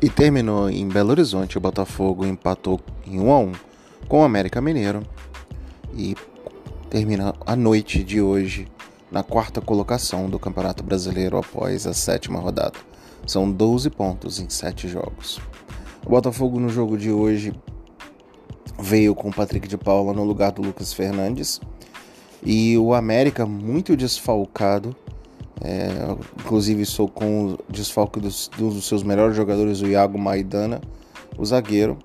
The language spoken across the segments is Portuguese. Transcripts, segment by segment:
E terminou em Belo Horizonte. O Botafogo empatou em 1 a 1 com o América Mineiro. E termina a noite de hoje na quarta colocação do Campeonato Brasileiro após a sétima rodada. São 12 pontos em 7 jogos. O Botafogo no jogo de hoje veio com o Patrick de Paula no lugar do Lucas Fernandes. E o América muito desfalcado é, inclusive sou com o desfalque dos, dos seus melhores jogadores, o Iago Maidana, o zagueiro.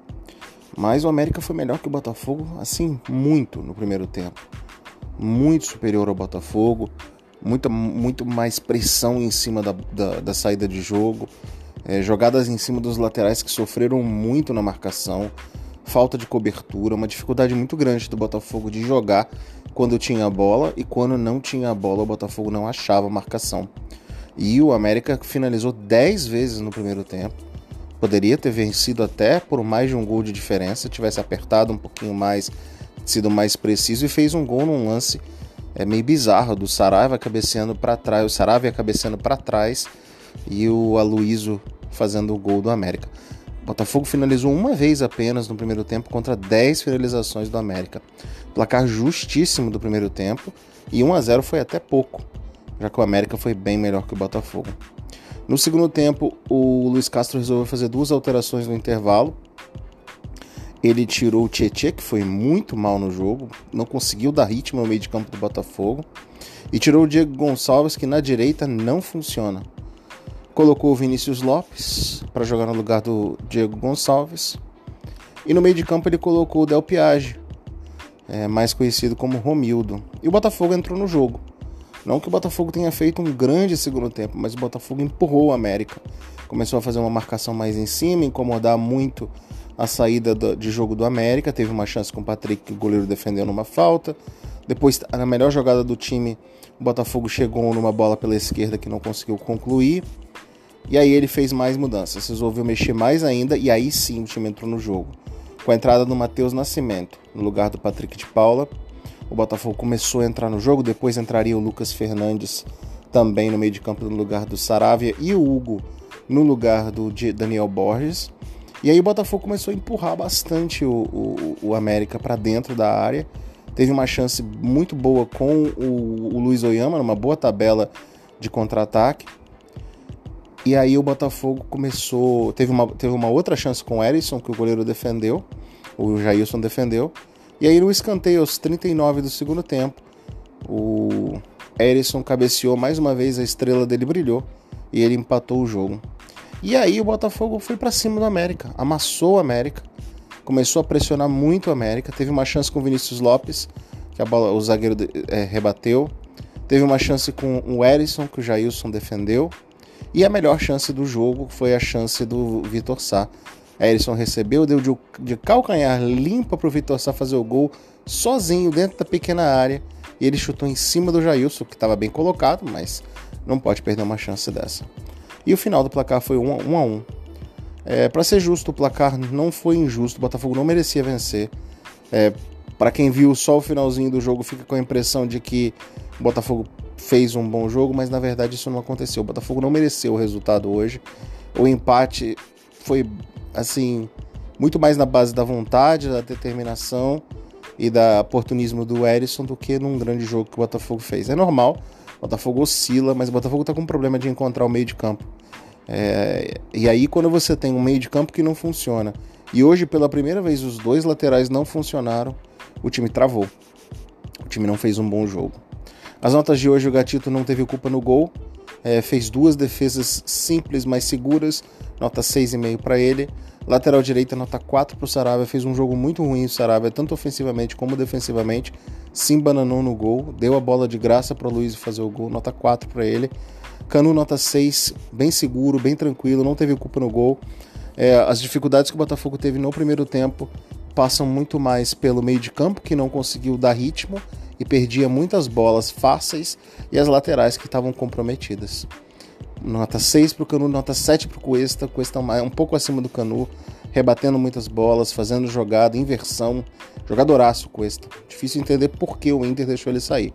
Mas o América foi melhor que o Botafogo, assim, muito no primeiro tempo. Muito superior ao Botafogo, muita, muito mais pressão em cima da, da, da saída de jogo, é, jogadas em cima dos laterais que sofreram muito na marcação, falta de cobertura, uma dificuldade muito grande do Botafogo de jogar quando tinha a bola e quando não tinha a bola o Botafogo não achava marcação. E o América finalizou 10 vezes no primeiro tempo. Poderia ter vencido até por mais de um gol de diferença, tivesse apertado um pouquinho mais, sido mais preciso e fez um gol num lance é meio bizarro do Saraiva cabeceando para trás, o Saraiva cabeceando para trás e o Aloísio fazendo o gol do América. Botafogo finalizou uma vez apenas no primeiro tempo contra 10 finalizações do América. Placar justíssimo do primeiro tempo e 1 a 0 foi até pouco, já que o América foi bem melhor que o Botafogo. No segundo tempo, o Luiz Castro resolveu fazer duas alterações no intervalo. Ele tirou o Tietchan, que foi muito mal no jogo, não conseguiu dar ritmo no meio de campo do Botafogo, e tirou o Diego Gonçalves, que na direita não funciona. Colocou o Vinícius Lopes para jogar no lugar do Diego Gonçalves. E no meio de campo ele colocou o Del Piage, é, mais conhecido como Romildo. E o Botafogo entrou no jogo. Não que o Botafogo tenha feito um grande segundo tempo, mas o Botafogo empurrou o América. Começou a fazer uma marcação mais em cima, incomodar muito a saída de jogo do América. Teve uma chance com o Patrick, que o goleiro defendeu numa falta. Depois, na melhor jogada do time, o Botafogo chegou numa bola pela esquerda que não conseguiu concluir. E aí ele fez mais mudanças, resolveu mexer mais ainda e aí sim o time entrou no jogo. Com a entrada do Matheus Nascimento no lugar do Patrick de Paula, o Botafogo começou a entrar no jogo, depois entraria o Lucas Fernandes também no meio de campo no lugar do Saravia e o Hugo no lugar do Daniel Borges. E aí o Botafogo começou a empurrar bastante o, o, o América para dentro da área. Teve uma chance muito boa com o, o Luiz Oyama, numa boa tabela de contra-ataque. E aí o Botafogo começou. Teve uma, teve uma outra chance com o Erisson, que o goleiro defendeu. O Jailson defendeu. E aí no escanteio, aos 39 do segundo tempo, o Erisson cabeceou mais uma vez, a estrela dele brilhou e ele empatou o jogo. E aí o Botafogo foi para cima do América, amassou o América, começou a pressionar muito o América. Teve uma chance com o Vinícius Lopes, que bola, o zagueiro é, rebateu. Teve uma chance com o Erisson, que o Jailson defendeu. E a melhor chance do jogo foi a chance do Vitor Sá. Erisson recebeu, deu de, de calcanhar limpa para o Vitor Sá fazer o gol sozinho dentro da pequena área. E ele chutou em cima do Jailson, que estava bem colocado, mas não pode perder uma chance dessa. E o final do placar foi 1 um a 1 um. É, para ser justo, o placar não foi injusto, o Botafogo não merecia vencer. É, para quem viu só o finalzinho do jogo, fica com a impressão de que o Botafogo fez um bom jogo, mas na verdade isso não aconteceu. O Botafogo não mereceu o resultado hoje. O empate foi assim muito mais na base da vontade, da determinação e da oportunismo do Erisson do que num grande jogo que o Botafogo fez. É normal, o Botafogo oscila, mas o Botafogo está com um problema de encontrar o meio de campo. É, e aí quando você tem um meio de campo que não funciona e hoje pela primeira vez os dois laterais não funcionaram, o time travou. O time não fez um bom jogo. As notas de hoje, o Gatito não teve culpa no gol, é, fez duas defesas simples, mas seguras, nota 6,5 para ele. Lateral direita, nota 4 para o Sarabia, fez um jogo muito ruim o Sarabia, tanto ofensivamente como defensivamente, se embananou no gol, deu a bola de graça para o Luiz fazer o gol, nota 4 para ele. Canu, nota 6, bem seguro, bem tranquilo, não teve culpa no gol. É, as dificuldades que o Botafogo teve no primeiro tempo passam muito mais pelo meio de campo, que não conseguiu dar ritmo, e perdia muitas bolas fáceis e as laterais que estavam comprometidas. Nota 6 para o Canu, nota 7 para o Cuesta. Cuesta um pouco acima do Canu, rebatendo muitas bolas, fazendo jogada, inversão. Jogadoraço Cuesta. Difícil entender por que o Inter deixou ele sair.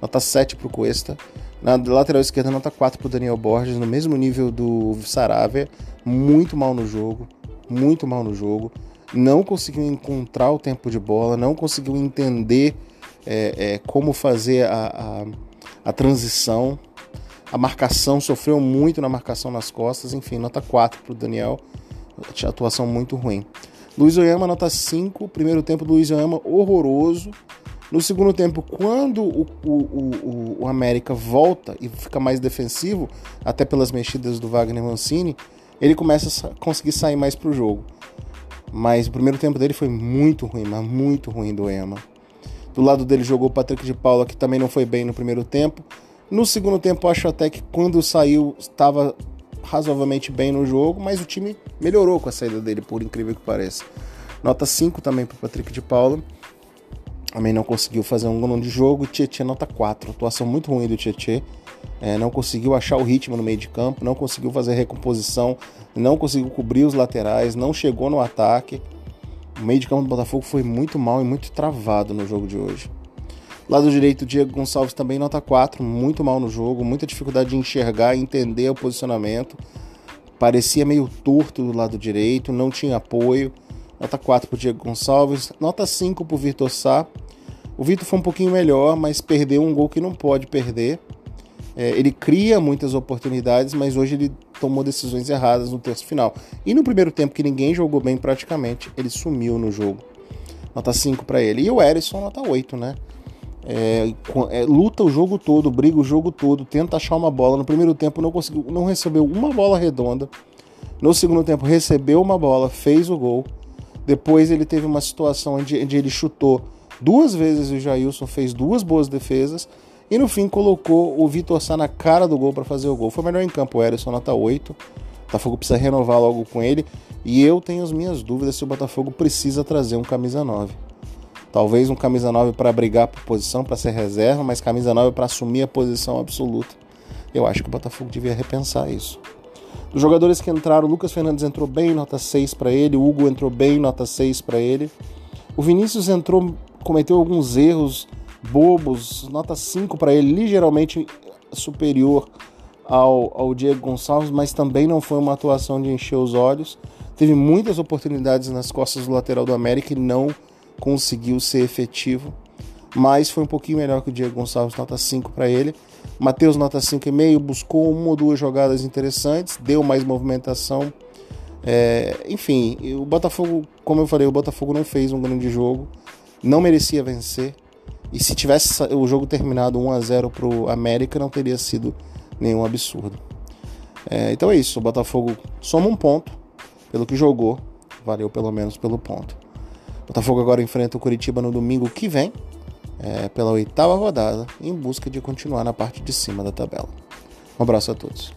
Nota 7 para o Cuesta. Na lateral esquerda, nota 4 para o Daniel Borges, no mesmo nível do Saravia. Muito mal no jogo, muito mal no jogo. Não conseguiu encontrar o tempo de bola, não conseguiu entender é, é, como fazer a, a, a transição. A marcação, sofreu muito na marcação nas costas. Enfim, nota 4 para o Daniel. Atuação muito ruim. Luiz Oyama, nota 5. Primeiro tempo do Luiz Oyama, horroroso. No segundo tempo, quando o, o, o, o, América volta e fica mais defensivo, até pelas mexidas do Wagner Mancini, ele começa a conseguir sair mais pro jogo. Mas o primeiro tempo dele foi muito ruim, mas muito ruim do Ema. Do lado dele jogou o Patrick de Paula, que também não foi bem no primeiro tempo. No segundo tempo, acho até que quando saiu, estava razoavelmente bem no jogo, mas o time melhorou com a saída dele, por incrível que pareça. Nota 5 também para Patrick de Paula também não conseguiu fazer um gol de jogo. Tietchan nota 4. Atuação muito ruim do Tietchan. É, não conseguiu achar o ritmo no meio de campo, não conseguiu fazer recomposição, não conseguiu cobrir os laterais, não chegou no ataque. O meio de campo do Botafogo foi muito mal e muito travado no jogo de hoje. Lado direito, Diego Gonçalves também nota 4, muito mal no jogo, muita dificuldade de enxergar e entender o posicionamento. Parecia meio torto do lado direito, não tinha apoio. Nota 4 para Diego Gonçalves, nota 5 para o Vitor Sá. O Vitor foi um pouquinho melhor, mas perdeu um gol que não pode perder. É, ele cria muitas oportunidades, mas hoje ele tomou decisões erradas no terço final. E no primeiro tempo, que ninguém jogou bem praticamente, ele sumiu no jogo. Nota 5 para ele. E o Erisson, nota 8, né? É, é, luta o jogo todo, briga o jogo todo, tenta achar uma bola. No primeiro tempo não conseguiu, não recebeu uma bola redonda. No segundo tempo recebeu uma bola, fez o gol. Depois ele teve uma situação onde, onde ele chutou Duas vezes o Jailson fez duas boas defesas e no fim colocou o Vitor Sá na cara do gol para fazer o gol. Foi melhor em campo, o Erisson nota 8. O Botafogo precisa renovar logo com ele. E eu tenho as minhas dúvidas se o Botafogo precisa trazer um camisa 9. Talvez um camisa 9 para brigar por posição, para ser reserva, mas camisa 9 para assumir a posição absoluta. Eu acho que o Botafogo devia repensar isso. Dos jogadores que entraram, Lucas Fernandes entrou bem, nota 6 para ele. O Hugo entrou bem, nota 6 para ele. O Vinícius entrou cometeu alguns erros bobos, nota 5 para ele, ligeiramente superior ao, ao Diego Gonçalves, mas também não foi uma atuação de encher os olhos. Teve muitas oportunidades nas costas do lateral do América e não conseguiu ser efetivo, mas foi um pouquinho melhor que o Diego Gonçalves, nota 5 para ele. Matheus, nota 5,5, buscou uma ou duas jogadas interessantes, deu mais movimentação. É, enfim, o Botafogo, como eu falei, o Botafogo não fez um grande jogo não merecia vencer. E se tivesse o jogo terminado 1 a 0 para o América, não teria sido nenhum absurdo. É, então é isso, o Botafogo soma um ponto pelo que jogou, valeu pelo menos pelo ponto. O Botafogo agora enfrenta o Curitiba no domingo que vem, é, pela oitava rodada, em busca de continuar na parte de cima da tabela. Um abraço a todos.